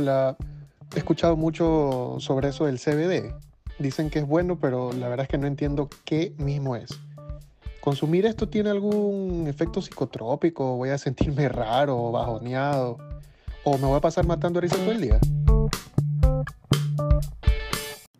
He escuchado mucho sobre eso del CBD. Dicen que es bueno, pero la verdad es que no entiendo qué mismo es. ¿Consumir esto tiene algún efecto psicotrópico? ¿Voy a sentirme raro, bajoneado? ¿O me voy a pasar matando risa todo el día?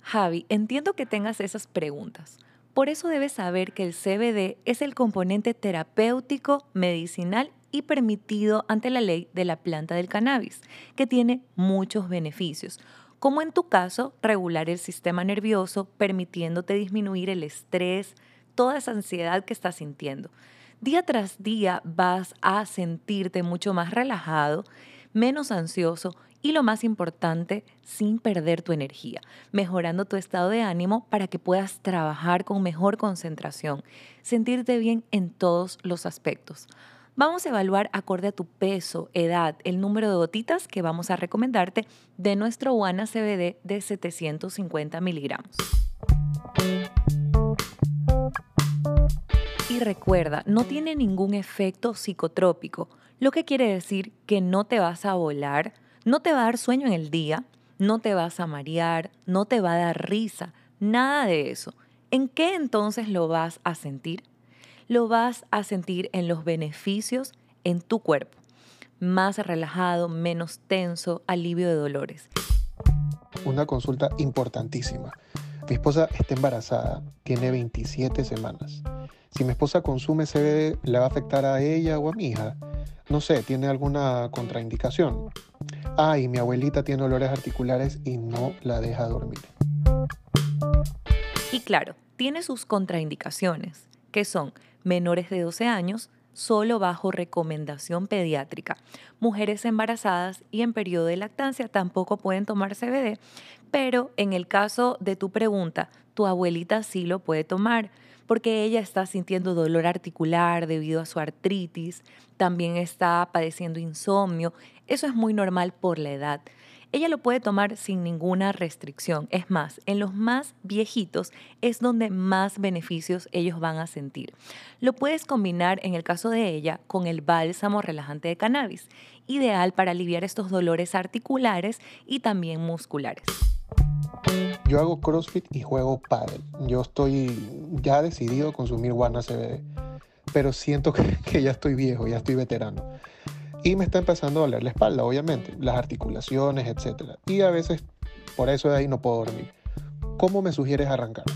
Javi, entiendo que tengas esas preguntas. Por eso debes saber que el CBD es el componente terapéutico, medicinal y permitido ante la ley de la planta del cannabis, que tiene muchos beneficios, como en tu caso regular el sistema nervioso, permitiéndote disminuir el estrés, toda esa ansiedad que estás sintiendo. Día tras día vas a sentirte mucho más relajado, menos ansioso y lo más importante, sin perder tu energía, mejorando tu estado de ánimo para que puedas trabajar con mejor concentración, sentirte bien en todos los aspectos. Vamos a evaluar acorde a tu peso, edad, el número de gotitas que vamos a recomendarte de nuestro Guana CBD de 750 miligramos. Y recuerda, no tiene ningún efecto psicotrópico, lo que quiere decir que no te vas a volar, no te va a dar sueño en el día, no te vas a marear, no te va a dar risa, nada de eso. ¿En qué entonces lo vas a sentir? Lo vas a sentir en los beneficios en tu cuerpo. Más relajado, menos tenso, alivio de dolores. Una consulta importantísima. Mi esposa está embarazada, tiene 27 semanas. Si mi esposa consume CBD, ¿le va a afectar a ella o a mi hija? No sé, ¿tiene alguna contraindicación? Ay, mi abuelita tiene dolores articulares y no la deja dormir. Y claro, tiene sus contraindicaciones, que son menores de 12 años, solo bajo recomendación pediátrica. Mujeres embarazadas y en periodo de lactancia tampoco pueden tomar CBD, pero en el caso de tu pregunta, tu abuelita sí lo puede tomar porque ella está sintiendo dolor articular debido a su artritis, también está padeciendo insomnio. Eso es muy normal por la edad. Ella lo puede tomar sin ninguna restricción. Es más, en los más viejitos es donde más beneficios ellos van a sentir. Lo puedes combinar en el caso de ella con el bálsamo relajante de cannabis, ideal para aliviar estos dolores articulares y también musculares. Yo hago CrossFit y juego paddle. Yo estoy ya decidido a consumir guana CBD, pero siento que, ya estoy viejo, ya estoy veterano. Y me está empezando a doler la espalda, obviamente, las articulaciones, etc. Y a veces por eso de ahí no puedo dormir. ¿Cómo me sugieres arrancar?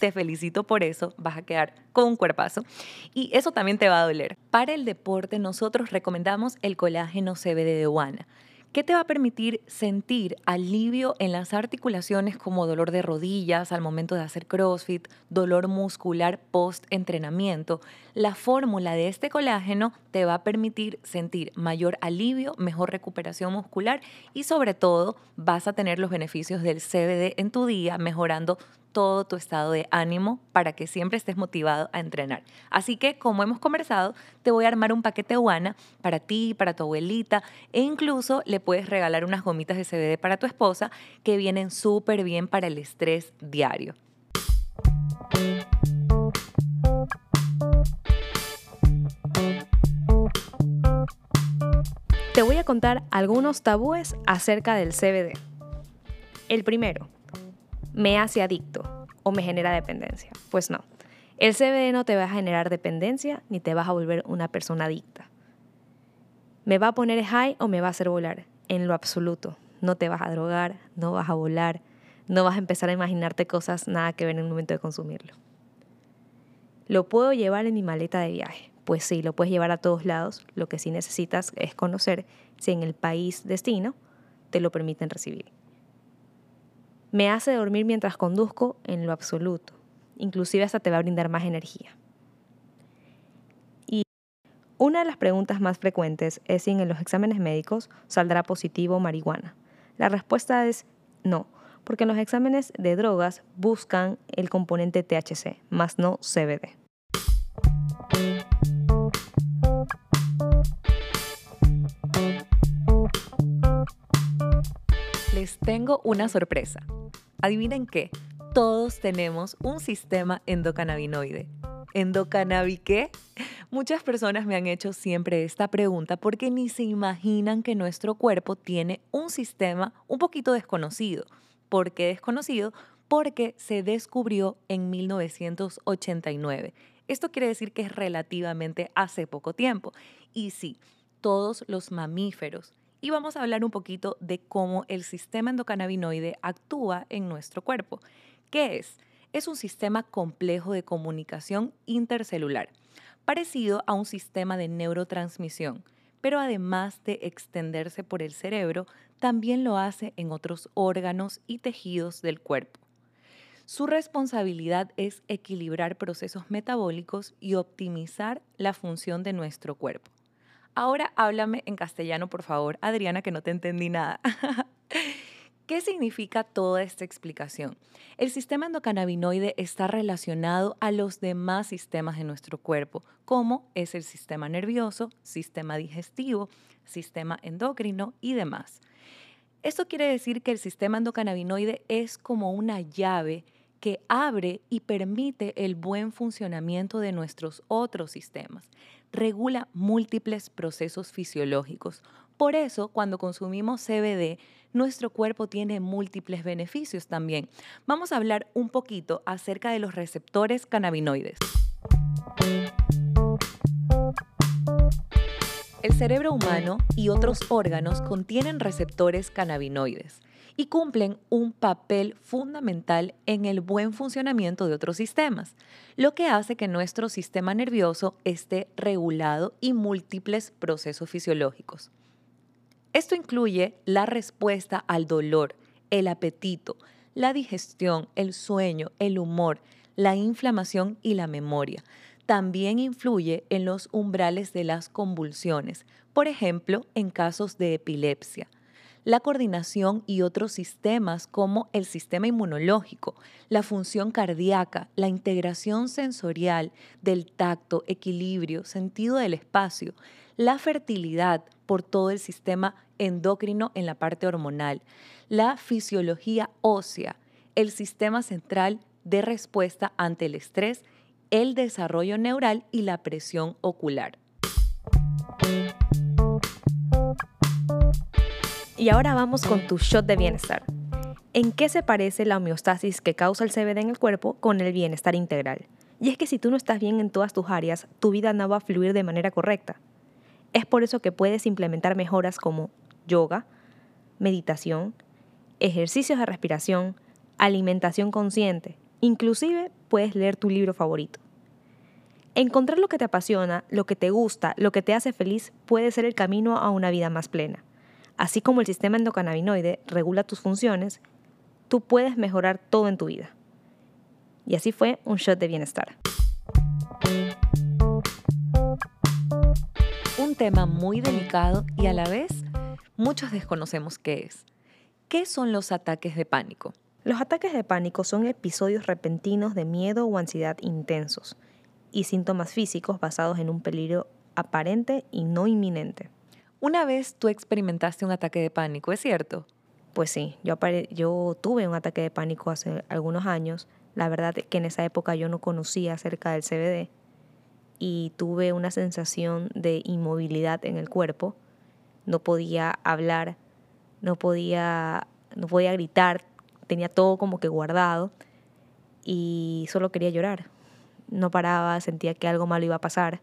Te felicito por eso, vas a quedar con un cuerpazo y eso también te va a doler. Para el deporte nosotros recomendamos el colágeno CBD de Guana ¿Qué te va a permitir sentir alivio en las articulaciones como dolor de rodillas al momento de hacer CrossFit, dolor muscular post-entrenamiento? La fórmula de este colágeno te va a permitir sentir mayor alivio, mejor recuperación muscular y sobre todo vas a tener los beneficios del CBD en tu día, mejorando todo tu estado de ánimo para que siempre estés motivado a entrenar. Así que, como hemos conversado, te voy a armar un paquete Guana para ti, para tu abuelita e incluso le puedes regalar unas gomitas de CBD para tu esposa que vienen súper bien para el estrés diario. Te voy a contar algunos tabúes acerca del CBD. El primero, me hace adicto o me genera dependencia. Pues no. El CBD no te va a generar dependencia ni te vas a volver una persona adicta. ¿Me va a poner high o me va a hacer volar? En lo absoluto. No te vas a drogar, no vas a volar, no vas a empezar a imaginarte cosas nada que ver en el momento de consumirlo. ¿Lo puedo llevar en mi maleta de viaje? Pues sí, lo puedes llevar a todos lados. Lo que sí necesitas es conocer si en el país destino te lo permiten recibir. Me hace dormir mientras conduzco en lo absoluto. Inclusive hasta te va a brindar más energía. Y una de las preguntas más frecuentes es si en los exámenes médicos saldrá positivo marihuana. La respuesta es no, porque en los exámenes de drogas buscan el componente THC, más no CBD. Les tengo una sorpresa. Adivinen qué, todos tenemos un sistema endocannabinoide. ¿Endocannabi qué? Muchas personas me han hecho siempre esta pregunta porque ni se imaginan que nuestro cuerpo tiene un sistema un poquito desconocido. ¿Por qué desconocido? Porque se descubrió en 1989. Esto quiere decir que es relativamente hace poco tiempo. Y sí, todos los mamíferos. Y vamos a hablar un poquito de cómo el sistema endocannabinoide actúa en nuestro cuerpo. ¿Qué es? Es un sistema complejo de comunicación intercelular, parecido a un sistema de neurotransmisión, pero además de extenderse por el cerebro, también lo hace en otros órganos y tejidos del cuerpo. Su responsabilidad es equilibrar procesos metabólicos y optimizar la función de nuestro cuerpo. Ahora háblame en castellano, por favor, Adriana, que no te entendí nada. ¿Qué significa toda esta explicación? El sistema endocannabinoide está relacionado a los demás sistemas de nuestro cuerpo, como es el sistema nervioso, sistema digestivo, sistema endocrino y demás. Esto quiere decir que el sistema endocannabinoide es como una llave que abre y permite el buen funcionamiento de nuestros otros sistemas. Regula múltiples procesos fisiológicos. Por eso, cuando consumimos CBD, nuestro cuerpo tiene múltiples beneficios también. Vamos a hablar un poquito acerca de los receptores cannabinoides. El cerebro humano y otros órganos contienen receptores cannabinoides y cumplen un papel fundamental en el buen funcionamiento de otros sistemas, lo que hace que nuestro sistema nervioso esté regulado y múltiples procesos fisiológicos. Esto incluye la respuesta al dolor, el apetito, la digestión, el sueño, el humor, la inflamación y la memoria. También influye en los umbrales de las convulsiones, por ejemplo, en casos de epilepsia la coordinación y otros sistemas como el sistema inmunológico, la función cardíaca, la integración sensorial del tacto, equilibrio, sentido del espacio, la fertilidad por todo el sistema endocrino en la parte hormonal, la fisiología ósea, el sistema central de respuesta ante el estrés, el desarrollo neural y la presión ocular. Y ahora vamos con tu shot de bienestar. ¿En qué se parece la homeostasis que causa el CBD en el cuerpo con el bienestar integral? Y es que si tú no estás bien en todas tus áreas, tu vida no va a fluir de manera correcta. Es por eso que puedes implementar mejoras como yoga, meditación, ejercicios de respiración, alimentación consciente, inclusive puedes leer tu libro favorito. Encontrar lo que te apasiona, lo que te gusta, lo que te hace feliz puede ser el camino a una vida más plena. Así como el sistema endocannabinoide regula tus funciones, tú puedes mejorar todo en tu vida. Y así fue un shot de bienestar. Un tema muy delicado y a la vez muchos desconocemos qué es. ¿Qué son los ataques de pánico? Los ataques de pánico son episodios repentinos de miedo o ansiedad intensos y síntomas físicos basados en un peligro aparente y no inminente. Una vez tú experimentaste un ataque de pánico, ¿es cierto? Pues sí, yo, tuve un ataque de pánico hace algunos años. La verdad es que en esa época yo no conocía acerca del CBD y tuve una sensación de inmovilidad en el cuerpo. No podía hablar, no podía, no podía gritar, tenía todo como que guardado y solo quería llorar. No paraba, sentía que algo malo iba a pasar.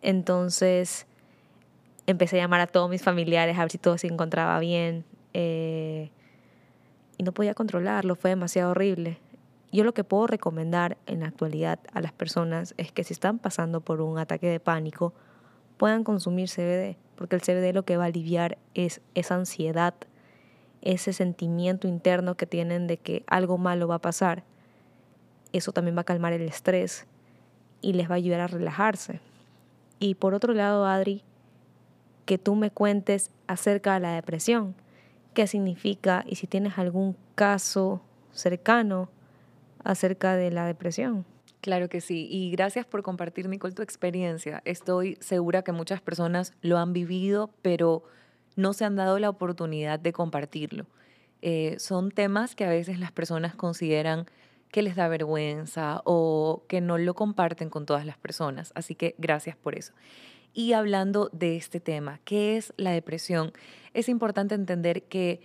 Entonces empecé a llamar a todos mis familiares a ver si todo se encontraba bien. Eh, y no podía controlarlo, fue demasiado horrible. Yo lo que puedo recomendar en la actualidad a las personas es que si están pasando por un ataque de pánico, puedan consumir CBD, porque el CBD lo que va a aliviar es esa ansiedad, ese sentimiento interno que tienen de que algo malo va a pasar. Eso también va a calmar el estrés y les va a ayudar a relajarse. Y por otro lado, Adri, que tú me cuentes acerca de la depresión, qué significa y si tienes algún caso cercano acerca de la depresión. Claro que sí, y gracias por compartir, Nicole, tu experiencia. Estoy segura que muchas personas lo han vivido, pero no se han dado la oportunidad de compartirlo. Eh, son temas que a veces las personas consideran que les da vergüenza o que no lo comparten con todas las personas. Así que gracias por eso. Y hablando de este tema, ¿qué es la depresión? Es importante entender que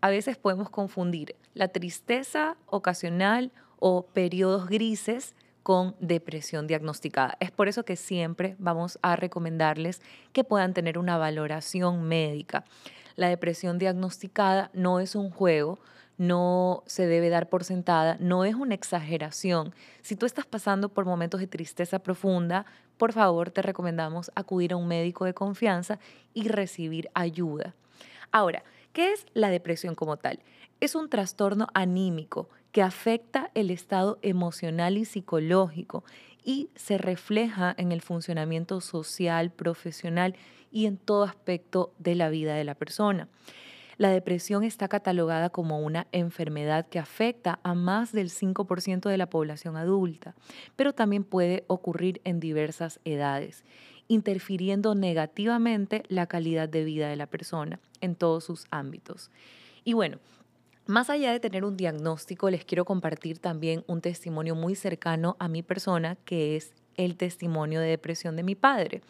a veces podemos confundir la tristeza ocasional o periodos grises con depresión diagnosticada. Es por eso que siempre vamos a recomendarles que puedan tener una valoración médica. La depresión diagnosticada no es un juego, no se debe dar por sentada, no es una exageración. Si tú estás pasando por momentos de tristeza profunda, por favor te recomendamos acudir a un médico de confianza y recibir ayuda. Ahora, ¿qué es la depresión como tal? Es un trastorno anímico que afecta el estado emocional y psicológico y se refleja en el funcionamiento social, profesional y en todo aspecto de la vida de la persona. La depresión está catalogada como una enfermedad que afecta a más del 5% de la población adulta, pero también puede ocurrir en diversas edades, interfiriendo negativamente la calidad de vida de la persona en todos sus ámbitos. Y bueno, más allá de tener un diagnóstico, les quiero compartir también un testimonio muy cercano a mi persona, que es el testimonio de depresión de mi padre.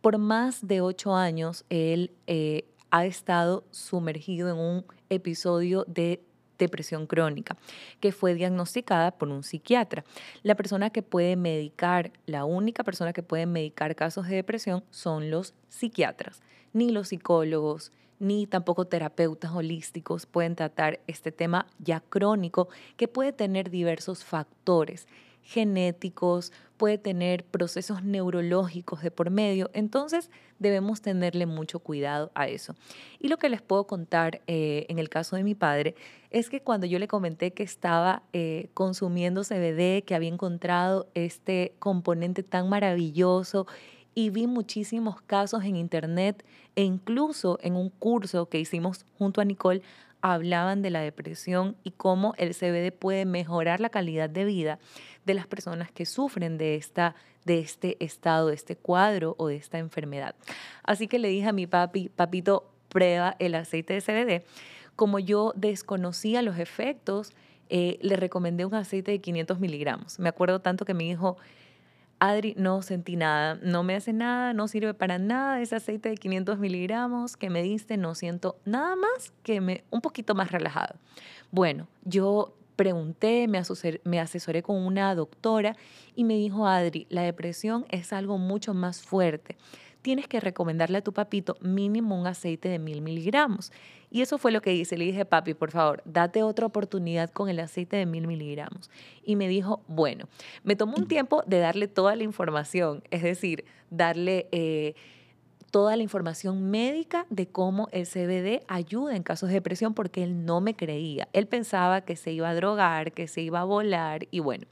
Por más de ocho años, él eh, ha estado sumergido en un episodio de depresión crónica, que fue diagnosticada por un psiquiatra. La persona que puede medicar, la única persona que puede medicar casos de depresión son los psiquiatras, ni los psicólogos, ni tampoco terapeutas holísticos pueden tratar este tema ya crónico que puede tener diversos factores genéticos, puede tener procesos neurológicos de por medio, entonces debemos tenerle mucho cuidado a eso. Y lo que les puedo contar eh, en el caso de mi padre es que cuando yo le comenté que estaba eh, consumiendo CBD, que había encontrado este componente tan maravilloso y vi muchísimos casos en internet e incluso en un curso que hicimos junto a Nicole hablaban de la depresión y cómo el CBD puede mejorar la calidad de vida de las personas que sufren de, esta, de este estado, de este cuadro o de esta enfermedad. Así que le dije a mi papi, papito, prueba el aceite de CBD. Como yo desconocía los efectos, eh, le recomendé un aceite de 500 miligramos. Me acuerdo tanto que mi hijo Adri, no sentí nada, no me hace nada, no sirve para nada ese aceite de 500 miligramos que me diste, no siento nada más que me, un poquito más relajado. Bueno, yo pregunté, me asesoré, me asesoré con una doctora y me dijo, Adri, la depresión es algo mucho más fuerte tienes que recomendarle a tu papito mínimo un aceite de mil miligramos. Y eso fue lo que hice. Le dije, papi, por favor, date otra oportunidad con el aceite de mil miligramos. Y me dijo, bueno, me tomó un tiempo de darle toda la información, es decir, darle... Eh, toda la información médica de cómo el CBD ayuda en casos de depresión porque él no me creía. Él pensaba que se iba a drogar, que se iba a volar y bueno,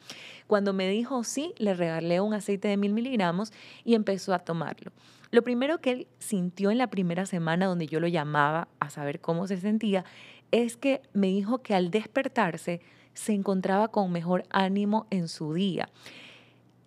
cuando me dijo sí, le regalé un aceite de mil miligramos y empezó a tomarlo. Lo primero que él sintió en la primera semana donde yo lo llamaba a saber cómo se sentía es que me dijo que al despertarse se encontraba con mejor ánimo en su día.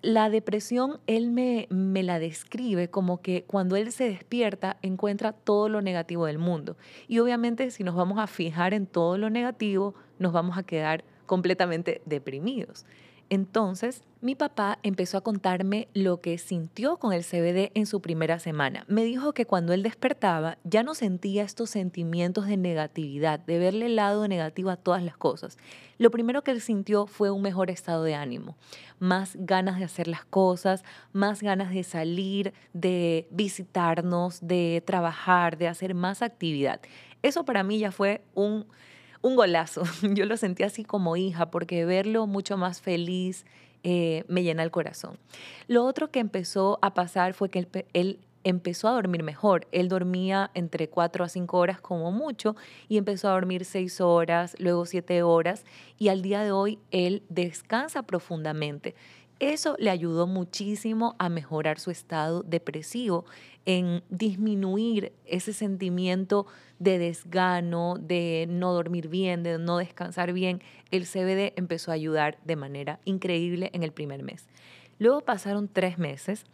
La depresión, él me, me, la describe como que cuando él se despierta encuentra todo lo negativo del mundo. Y obviamente si nos vamos a fijar en todo lo negativo, nos vamos a quedar completamente deprimidos. Entonces, mi papá empezó a contarme lo que sintió con el CBD en su primera semana. Me dijo que cuando él despertaba ya no sentía estos sentimientos de negatividad, de verle el lado negativo a todas las cosas. Lo primero que él sintió fue un mejor estado de ánimo, más ganas de hacer las cosas, más ganas de salir, de visitarnos, de trabajar, de hacer más actividad. Eso para mí ya fue un un golazo. Yo lo sentí así como hija, porque verlo mucho más feliz eh, me llena el corazón. Lo otro que empezó a pasar fue que él, empezó a dormir mejor. Él dormía entre 4 a 5 horas como mucho y empezó a dormir 6 horas, luego 7 horas y al día de hoy él descansa profundamente. Eso le ayudó muchísimo a mejorar su estado depresivo, en disminuir ese sentimiento de desgano, de no dormir bien, de no descansar bien. El CBD empezó a ayudar de manera increíble en el primer mes. Luego pasaron tres meses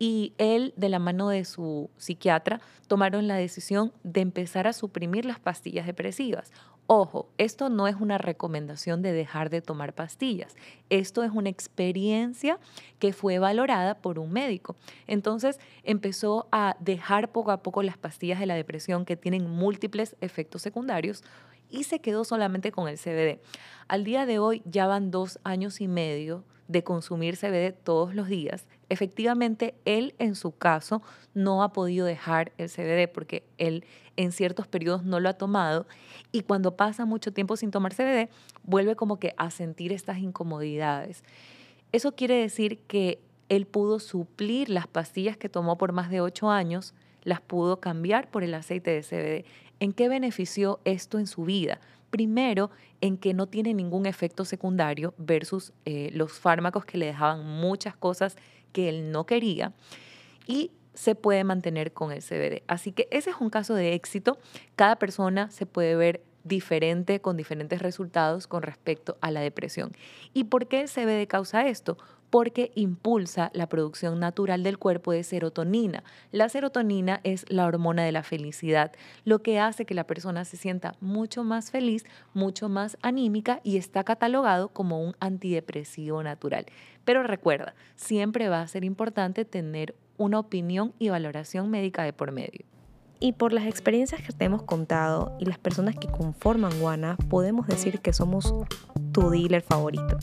y él, de la mano de su psiquiatra, tomaron la decisión de empezar a suprimir las pastillas depresivas. Ojo, esto no es una recomendación de dejar de tomar pastillas. Esto es una experiencia que fue valorada por un médico. Entonces empezó a dejar poco a poco las pastillas de la depresión que tienen múltiples efectos secundarios y se quedó solamente con el CBD. Al día de hoy ya van dos años y medio de consumir CBD todos los días. Efectivamente, él en su caso no ha podido dejar el CBD porque él en ciertos periodos no lo ha tomado y cuando pasa mucho tiempo sin tomar CBD vuelve como que a sentir estas incomodidades. Eso quiere decir que él pudo suplir las pastillas que tomó por más de ocho años, las pudo cambiar por el aceite de CBD. ¿En qué benefició esto en su vida? Primero, en que no tiene ningún efecto secundario versus eh, los fármacos que le dejaban muchas cosas que él no quería. Y se puede mantener con el CBD. Así que ese es un caso de éxito. Cada persona se puede ver diferente con diferentes resultados con respecto a la depresión. ¿Y por qué el CBD causa esto? Porque impulsa la producción natural del cuerpo de serotonina. La serotonina es la hormona de la felicidad, lo que hace que la persona se sienta mucho más feliz, mucho más anímica y está catalogado como un antidepresivo natural. Pero recuerda, siempre va a ser importante tener una opinión y valoración médica de por medio. Y por las experiencias que te hemos contado y las personas que conforman Guana, podemos decir que somos tu dealer favorito.